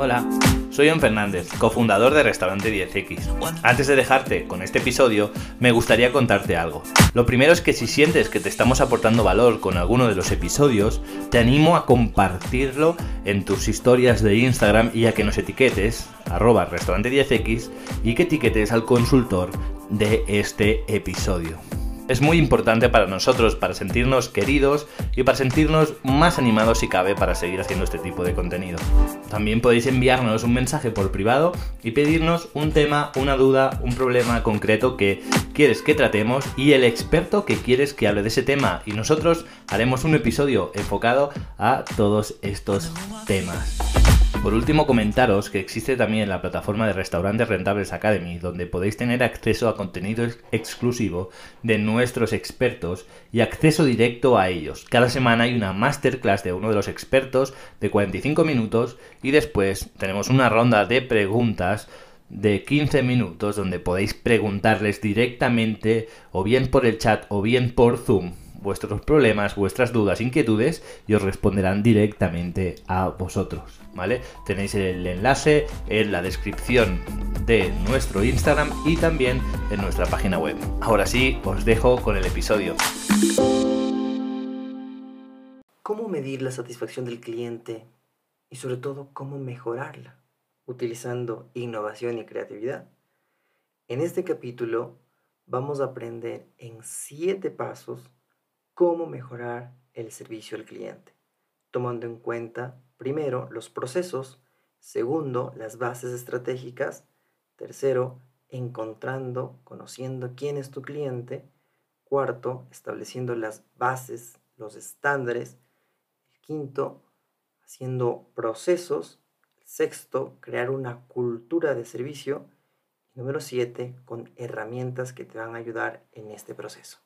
Hola, soy John Fernández, cofundador de Restaurante 10X. Antes de dejarte con este episodio, me gustaría contarte algo. Lo primero es que si sientes que te estamos aportando valor con alguno de los episodios, te animo a compartirlo en tus historias de Instagram y a que nos etiquetes, arroba restaurante 10X, y que etiquetes al consultor de este episodio es muy importante para nosotros, para sentirnos queridos y para sentirnos más animados si cabe para seguir haciendo este tipo de contenido. También podéis enviarnos un mensaje por privado y pedirnos un tema, una duda, un problema concreto que quieres que tratemos y el experto que quieres que hable de ese tema y nosotros haremos un episodio enfocado a todos estos temas. Por último, comentaros que existe también la plataforma de Restaurantes Rentables Academy, donde podéis tener acceso a contenido exclusivo de nuestros expertos y acceso directo a ellos. Cada semana hay una masterclass de uno de los expertos de 45 minutos y después tenemos una ronda de preguntas de 15 minutos donde podéis preguntarles directamente o bien por el chat o bien por Zoom vuestros problemas, vuestras dudas, inquietudes y os responderán directamente a vosotros, ¿vale? Tenéis el enlace en la descripción de nuestro Instagram y también en nuestra página web. Ahora sí, os dejo con el episodio. ¿Cómo medir la satisfacción del cliente y sobre todo cómo mejorarla utilizando innovación y creatividad? En este capítulo vamos a aprender en siete pasos cómo mejorar el servicio al cliente, tomando en cuenta, primero, los procesos, segundo, las bases estratégicas, tercero, encontrando, conociendo quién es tu cliente, cuarto, estableciendo las bases, los estándares, quinto, haciendo procesos, sexto, crear una cultura de servicio, y número siete, con herramientas que te van a ayudar en este proceso.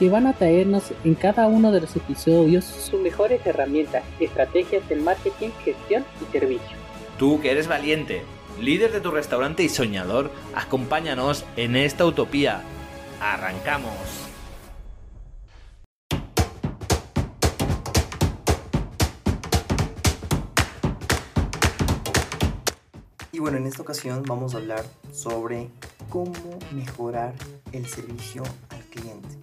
que van a traernos en cada uno de los episodios sus mejores herramientas, estrategias de marketing, gestión y servicio. Tú que eres valiente, líder de tu restaurante y soñador, acompáñanos en esta utopía. ¡Arrancamos! Y bueno, en esta ocasión vamos a hablar sobre cómo mejorar el servicio al cliente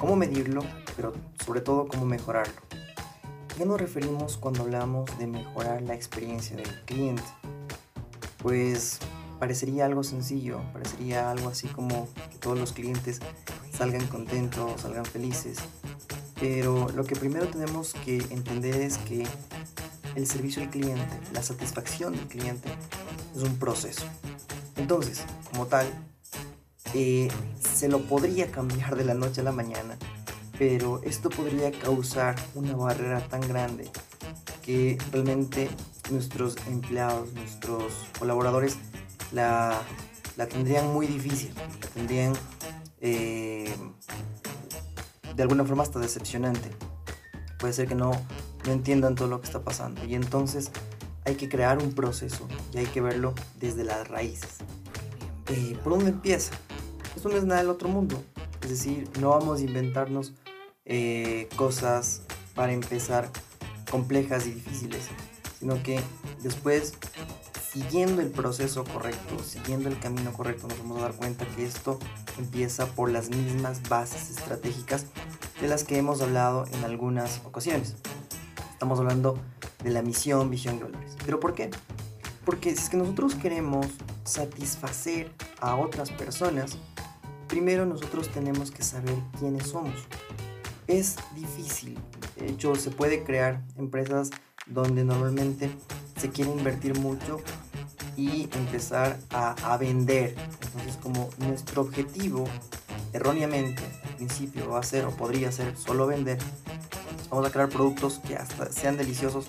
cómo medirlo, pero sobre todo cómo mejorarlo. qué nos referimos cuando hablamos de mejorar la experiencia del cliente? Pues parecería algo sencillo, parecería algo así como que todos los clientes salgan contentos, salgan felices. Pero lo que primero tenemos que entender es que el servicio al cliente, la satisfacción del cliente es un proceso. Entonces, como tal, eh, se lo podría cambiar de la noche a la mañana, pero esto podría causar una barrera tan grande que realmente nuestros empleados, nuestros colaboradores la, tendrían muy difícil, la tendrían eh, de alguna forma hasta decepcionante. Puede ser que no, no entiendan todo lo que está pasando y entonces hay que crear un proceso y hay que verlo desde las raíces. Eh, ¿Por dónde empieza? Esto no es nada del otro mundo. Es decir, no vamos a inventarnos eh, cosas para empezar complejas y difíciles, sino que después, siguiendo el proceso correcto, siguiendo el camino correcto, nos vamos a dar cuenta que esto empieza por las mismas bases estratégicas de las que hemos hablado en algunas ocasiones. Estamos hablando de la misión, visión y valores. ¿Pero por qué? Porque si es que nosotros queremos satisfacer a otras personas, primero nosotros tenemos que saber quiénes somos. Es difícil, de hecho se puede crear empresas donde normalmente se quiere invertir mucho y empezar a, vender. Entonces como nuestro objetivo erróneamente al principio va a ser o podría ser solo vender, vamos a crear productos que hasta sean deliciosos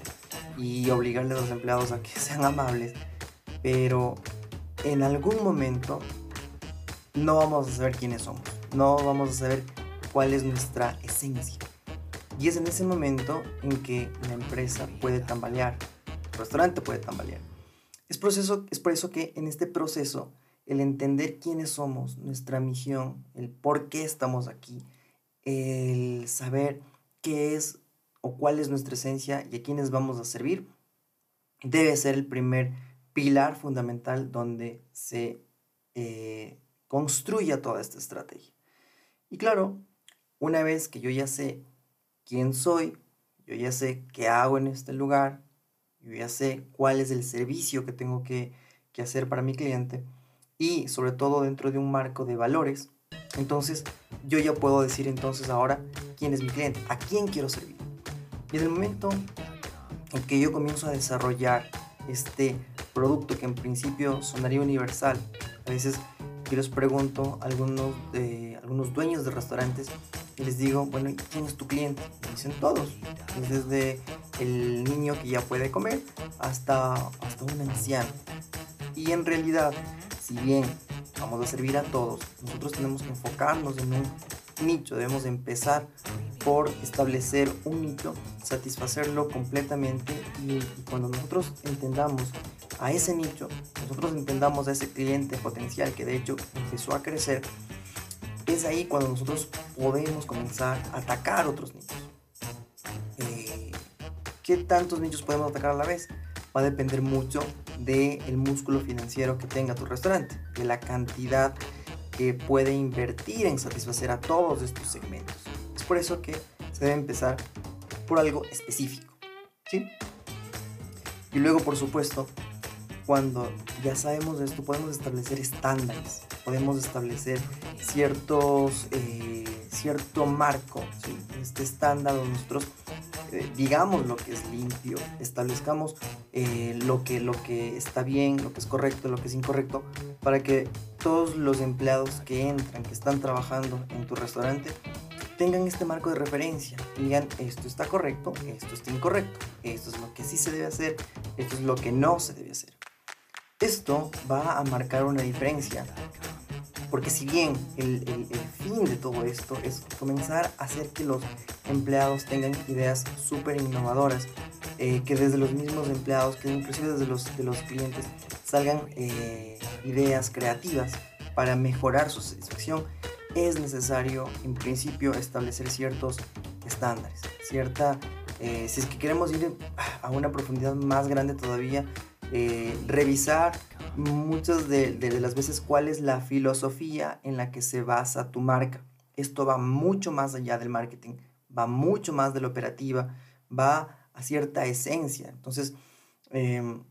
y obligarle a los empleados a que sean amables, pero en algún momento no vamos a saber quiénes somos, no vamos a saber cuál es nuestra esencia. Y es en ese momento en que la empresa puede tambalear, el restaurante puede tambalear. Es, proceso, es por eso que en este proceso, el entender quiénes somos, nuestra misión, el por qué estamos aquí, el saber qué es o cuál es nuestra esencia y a quiénes vamos a servir, debe ser el primer pilar fundamental donde se eh, construya toda esta estrategia. Y claro, una vez que yo ya sé quién soy, yo ya sé qué hago en este lugar, yo ya sé cuál es el servicio que tengo que, que hacer para mi cliente y sobre todo dentro de un marco de valores, entonces yo ya puedo decir entonces ahora quién es mi cliente, a quién quiero servir. Y en el momento en que yo comienzo a desarrollar este producto que en principio sonaría universal, a veces yo les pregunto a algunos, de, algunos dueños de restaurantes y les digo, bueno, ¿quién es tu cliente? Me dicen todos, desde el niño que ya puede comer hasta, hasta un anciano. Y en realidad, si bien vamos a servir a todos, nosotros tenemos que enfocarnos en un nicho, debemos empezar por establecer un nicho, satisfacerlo completamente y, cuando nosotros entendamos a ese nicho, nosotros entendamos a ese cliente potencial que de hecho empezó a crecer, es ahí cuando nosotros podemos comenzar a atacar otros nichos. Eh, ¿Qué tantos nichos podemos atacar a la vez? Va a depender mucho del músculo financiero que tenga tu restaurante, de la cantidad que puede invertir en satisfacer a todos estos segmentos. Es por eso que se debe empezar por algo específico. ¿sí? Y luego, por supuesto, cuando ya sabemos esto, podemos establecer estándares, podemos establecer ciertos, eh, cierto marco, este estándar donde nosotros eh, digamos lo que es limpio, establezcamos eh, lo, que, lo que está bien, lo que es correcto, lo que es incorrecto, para que todos los empleados que entran, que están trabajando en tu restaurante, tengan este marco de referencia y digan esto está correcto, esto está incorrecto, esto es lo que sí se debe hacer, esto es lo que no se debe hacer. Esto va a marcar una diferencia. Porque si bien el, fin de todo esto es comenzar a hacer que los empleados tengan ideas súper innovadoras, eh, que desde los mismos empleados, que inclusive desde los, de los clientes, salgan eh, ideas creativas para mejorar su satisfacción, es necesario en principio establecer ciertos estándares, cierta, eh, si es que queremos ir a una profundidad más grande todavía, revisar muchas de, las veces cuál es la filosofía en la que se basa tu marca. Esto va mucho más allá del marketing, va mucho más de la operativa, va a cierta esencia. Entonces, em,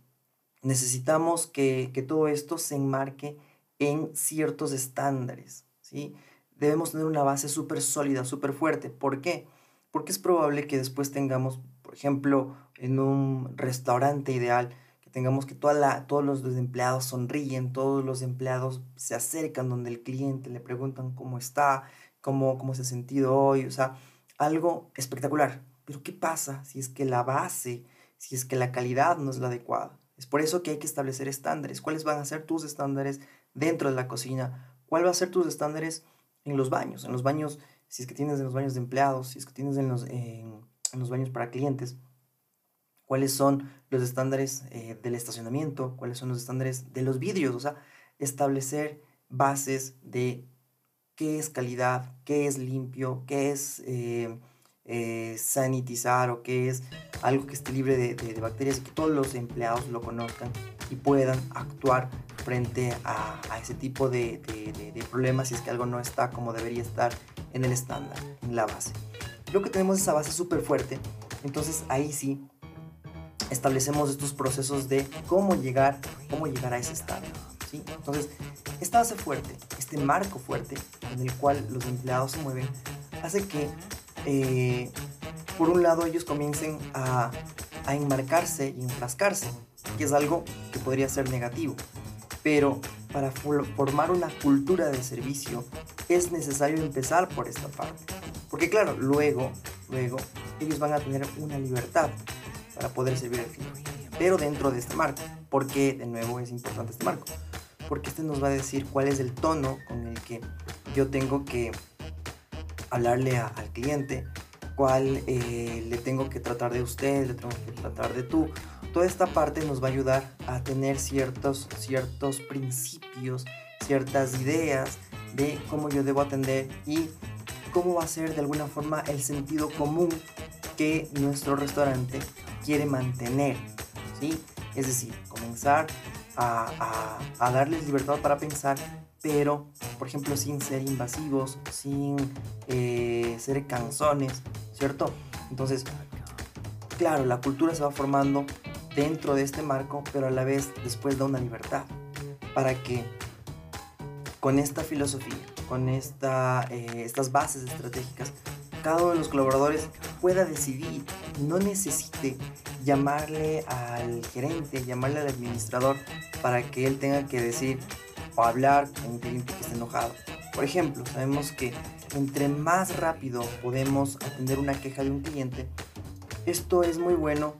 necesitamos que, todo esto se enmarque en ciertos estándares. ¿sí? Debemos tener una base súper sólida, súper fuerte. ¿Por qué? Porque es probable que después tengamos, por ejemplo, en un restaurante ideal, tengamos que toda la, todos los empleados sonríen, todos los empleados se acercan donde el cliente, le preguntan cómo está, cómo, cómo se ha sentido hoy, o sea, algo espectacular. Pero ¿qué pasa si es que la base, si es que la calidad no es la adecuada? Es por eso que hay que establecer estándares. ¿Cuáles van a ser tus estándares dentro de la cocina? ¿Cuál va a ser tus estándares en los baños? En los baños, si es que tienes en los baños de empleados, si es que tienes en los, en los baños para clientes cuáles son los estándares eh, del estacionamiento, cuáles son los estándares de los vidrios, o sea, establecer bases de qué es calidad, qué es limpio, qué es eh, eh, sanitizar o qué es algo que esté libre de, bacterias y que todos los empleados lo conozcan y puedan actuar frente a, ese tipo de, de, problemas si es que algo no está como debería estar en el estándar, en la base. Creo que tenemos esa base súper fuerte, entonces ahí sí establecemos estos procesos de cómo llegar, cómo llegar a ese estado. ¿sí? Entonces, esta base fuerte, este marco fuerte en el cual los empleados se mueven, hace que, eh, por un lado, ellos comiencen a, a enmarcarse y enfrascarse, que es algo que podría ser negativo. Pero para formar una cultura de servicio es necesario empezar por esta parte. Porque claro, luego, luego ellos van a tener una libertad para poder servir al cliente, pero dentro de este marco. ¿Por qué de nuevo es importante este marco? porque este nos va a decir cuál es el tono con el que yo tengo que hablarle al cliente, cuál eh, le tengo que tratar de usted, le tengo que tratar de tú. Toda esta parte nos va a ayudar a tener ciertos, ciertos principios, ciertas ideas de cómo yo debo atender y cómo va a ser de alguna forma el sentido común que nuestro restaurante quiere mantener. ¿sí? Es decir, comenzar a, darles libertad para pensar, pero, por ejemplo, sin ser invasivos, sin eh, ser canzones, ¿cierto? Entonces, claro, la cultura se va formando dentro de este marco, pero a la vez después da una libertad para que con esta filosofía, con eh, estas bases estratégicas, cada uno de los colaboradores pueda decidir, no necesite llamarle al gerente, llamarle al administrador para que él tenga que decir o hablar con un cliente que esté enojado. Por ejemplo, sabemos que entre más rápido podemos atender una queja de un cliente, esto es muy bueno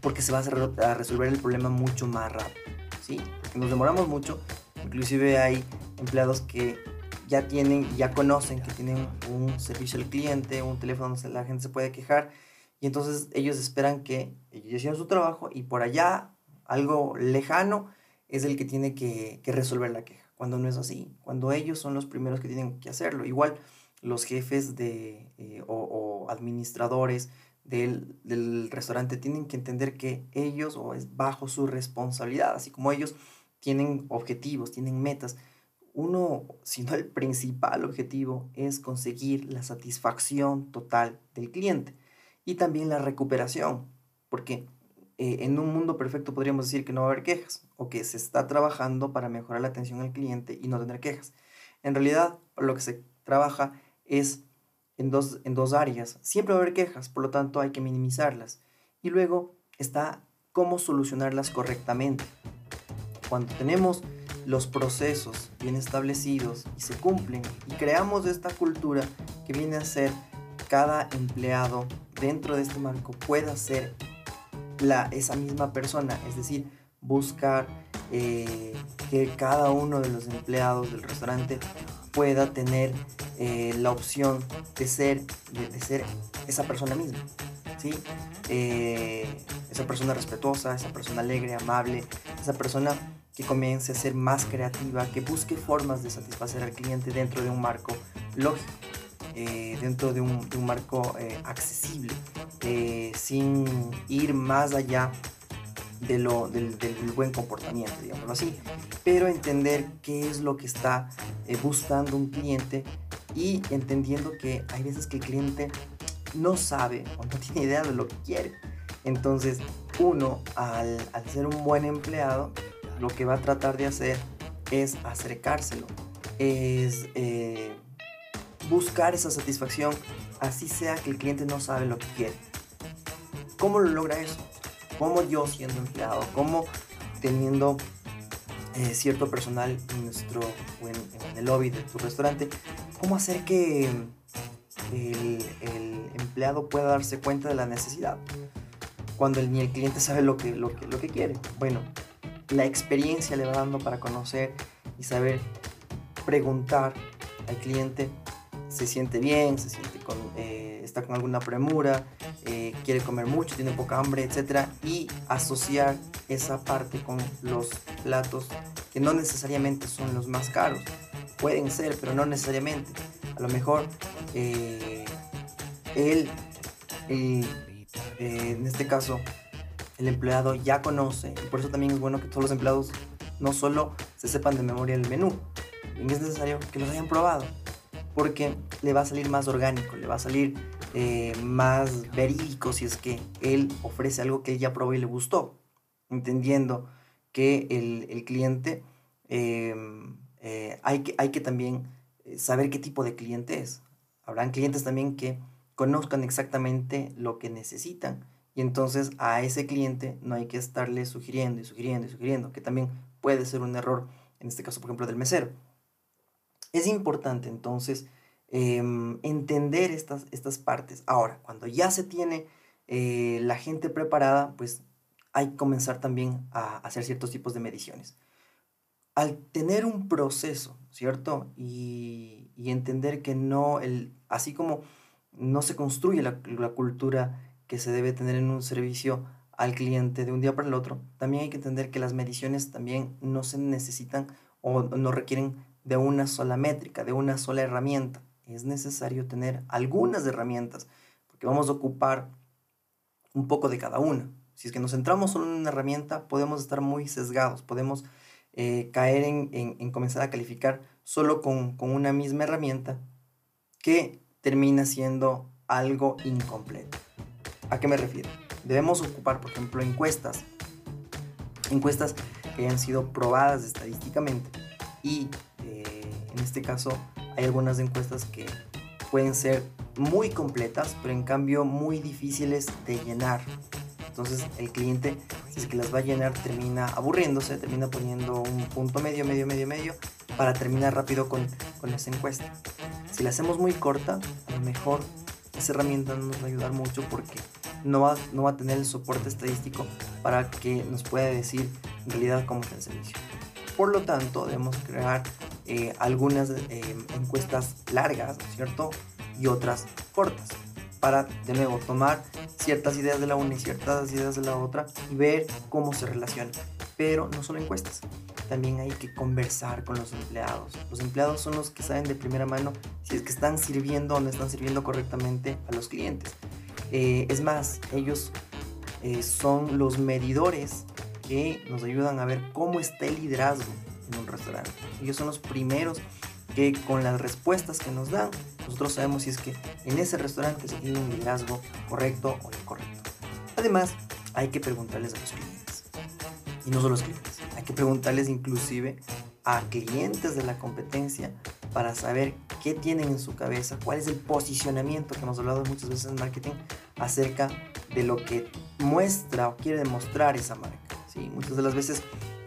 porque se va a resolver el problema mucho más rápido. ¿sí? nos demoramos mucho, inclusive hay empleados que ya tienen, ya conocen que tienen un servicio al cliente, un teléfono donde la gente se puede quejar y entonces ellos esperan que ellos hicieron su trabajo y por allá, algo lejano, es el que tiene que, resolver la queja. Cuando no es así, cuando ellos son los primeros que tienen que hacerlo. Igual los jefes de, eh, o, administradores del, del, restaurante tienen que entender que ellos o es bajo su responsabilidad, así como ellos tienen objetivos, tienen metas. Uno, si no el principal objetivo, es conseguir la satisfacción total del cliente y también la recuperación, porque eh, en un mundo perfecto podríamos decir que no va a haber quejas o que se está trabajando para mejorar la atención al cliente y no tener quejas. En realidad, lo que se trabaja es en dos, en dos áreas. Siempre va a haber quejas, por lo tanto hay que minimizarlas. Y luego está cómo solucionarlas correctamente. Cuando tenemos los procesos bien establecidos y se cumplen y creamos esta cultura que viene a ser cada empleado dentro de este marco pueda ser la, esa misma persona, es decir, buscar eh, que cada uno de los empleados del restaurante pueda tener eh, la opción de ser, de, ser esa persona misma. ¿sí? Eh, esa persona respetuosa, esa persona alegre, amable, esa persona que comience a ser más creativa, que busque formas de satisfacer al cliente dentro de un marco lógico. Eh, dentro de un, marco eh, accesible, eh, sin ir más allá de lo, del, buen comportamiento, digámoslo así, pero entender qué es lo que está buscando un cliente y entendiendo que hay veces que el cliente no sabe o no tiene idea de lo que quiere. Entonces, uno, al, al ser un buen empleado, lo que va a tratar de hacer es acercárselo, es buscar esa satisfacción, así sea que el cliente no sabe lo que quiere. ¿Cómo lo logra eso? ¿Cómo yo siendo empleado? ¿Cómo teniendo eh, cierto personal en nuestro en, el lobby de tu restaurante? ¿Cómo hacer que el, empleado pueda darse cuenta de la necesidad? Cuando ni el cliente sabe lo que, lo, que, lo que quiere. Bueno, la experiencia le va dando para conocer y saber preguntar al cliente se siente bien, se siente con, eh, está con alguna premura, eh, quiere comer mucho, tiene poca hambre, etc. Y asociar esa parte con los platos que no necesariamente son los más caros. Pueden ser, pero no necesariamente. A lo mejor eh, él, en este caso, el empleado ya conoce, y por eso también es bueno que todos los empleados no solo se sepan de memoria el menú, es necesario que los hayan probado porque le va a salir más orgánico, le va a salir eh, más verídico si es que él ofrece algo que él ya probó y le gustó, entendiendo que el, cliente em, eh, hay, que, hay que también eh, saber qué tipo de cliente es. Habrán clientes también que conozcan exactamente lo que necesitan y entonces a ese cliente no hay que estarle sugiriendo y sugiriendo y sugiriendo, que también puede ser un error, en este caso por ejemplo del mesero es importante entonces em, entender estas, estas partes. Ahora, cuando ya se tiene eh, la gente preparada, pues hay que comenzar también a hacer ciertos tipos de mediciones. al tener un proceso, ¿cierto? Y, entender que no, el, así como no se construye la cultura que se debe tener en un servicio al cliente de un día para el otro, también hay que entender que las mediciones también no se necesitan o no requieren de una sola métrica, de una sola herramienta. Es necesario tener algunas herramientas, porque vamos a ocupar un poco de cada una. Si es que nos centramos solo en una herramienta, podemos estar muy sesgados, podemos eh, caer en, en, comenzar a calificar solo con, con una misma herramienta que termina siendo algo incompleto. ¿A qué me refiero? Debemos ocupar, por ejemplo, encuestas. Encuestas que hayan sido probadas estadísticamente. Y eh, en este caso hay algunas encuestas que pueden ser muy completas, pero en cambio muy difíciles de llenar. Entonces el cliente, si es que las va a llenar, termina aburriéndose, termina poniendo un punto medio, medio, medio, medio, para terminar rápido con, con esa encuesta. Si la hacemos muy corta, a lo mejor esa herramienta no nos va a ayudar mucho porque no va, no va a tener el soporte estadístico para que nos pueda decir en realidad cómo está el servicio. Por lo tanto, debemos crear eh, algunas eh, encuestas largas, ¿cierto? Y otras cortas para, de nuevo, tomar ciertas ideas de la una y ciertas ideas de la otra y ver cómo se relacionan. Pero no solo encuestas, también hay que conversar con los empleados. Los empleados son los que saben de primera mano si es que están sirviendo o no están sirviendo correctamente a los clientes. Eh, es más, ellos eh, son los medidores que nos ayudan a ver cómo está el liderazgo en un restaurante. Ellos son los primeros que con las respuestas que nos dan, nosotros sabemos si es que en ese restaurante se tiene un liderazgo correcto o incorrecto. Además, hay que preguntarles a los clientes. Y no solo a los clientes, hay que preguntarles inclusive a clientes de la competencia para saber qué tienen en su cabeza, cuál es el posicionamiento que hemos hablado muchas veces en marketing acerca de lo que muestra o quiere demostrar esa marca. ¿sí? Muchas de las veces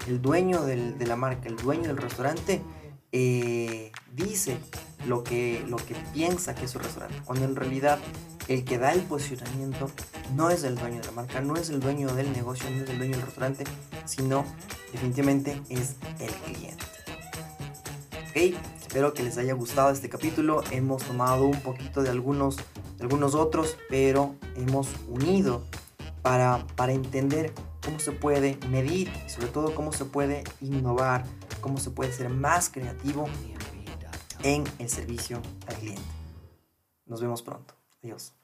el dueño del, de la marca, el dueño del restaurante, eh, dice lo que, lo que piensa que es su restaurante, cuando en realidad el que da el posicionamiento no es el dueño de la marca, no es el dueño del negocio, no es el dueño del restaurante, sino definitivamente es el cliente. Ok, espero que les haya gustado este capítulo. Hemos tomado un poquito de algunos, algunos otros, pero hemos unido para, para entender cómo se puede medir y sobre todo cómo se puede innovar, cómo se puede ser más creativo en el servicio al cliente. Nos vemos pronto. Adiós.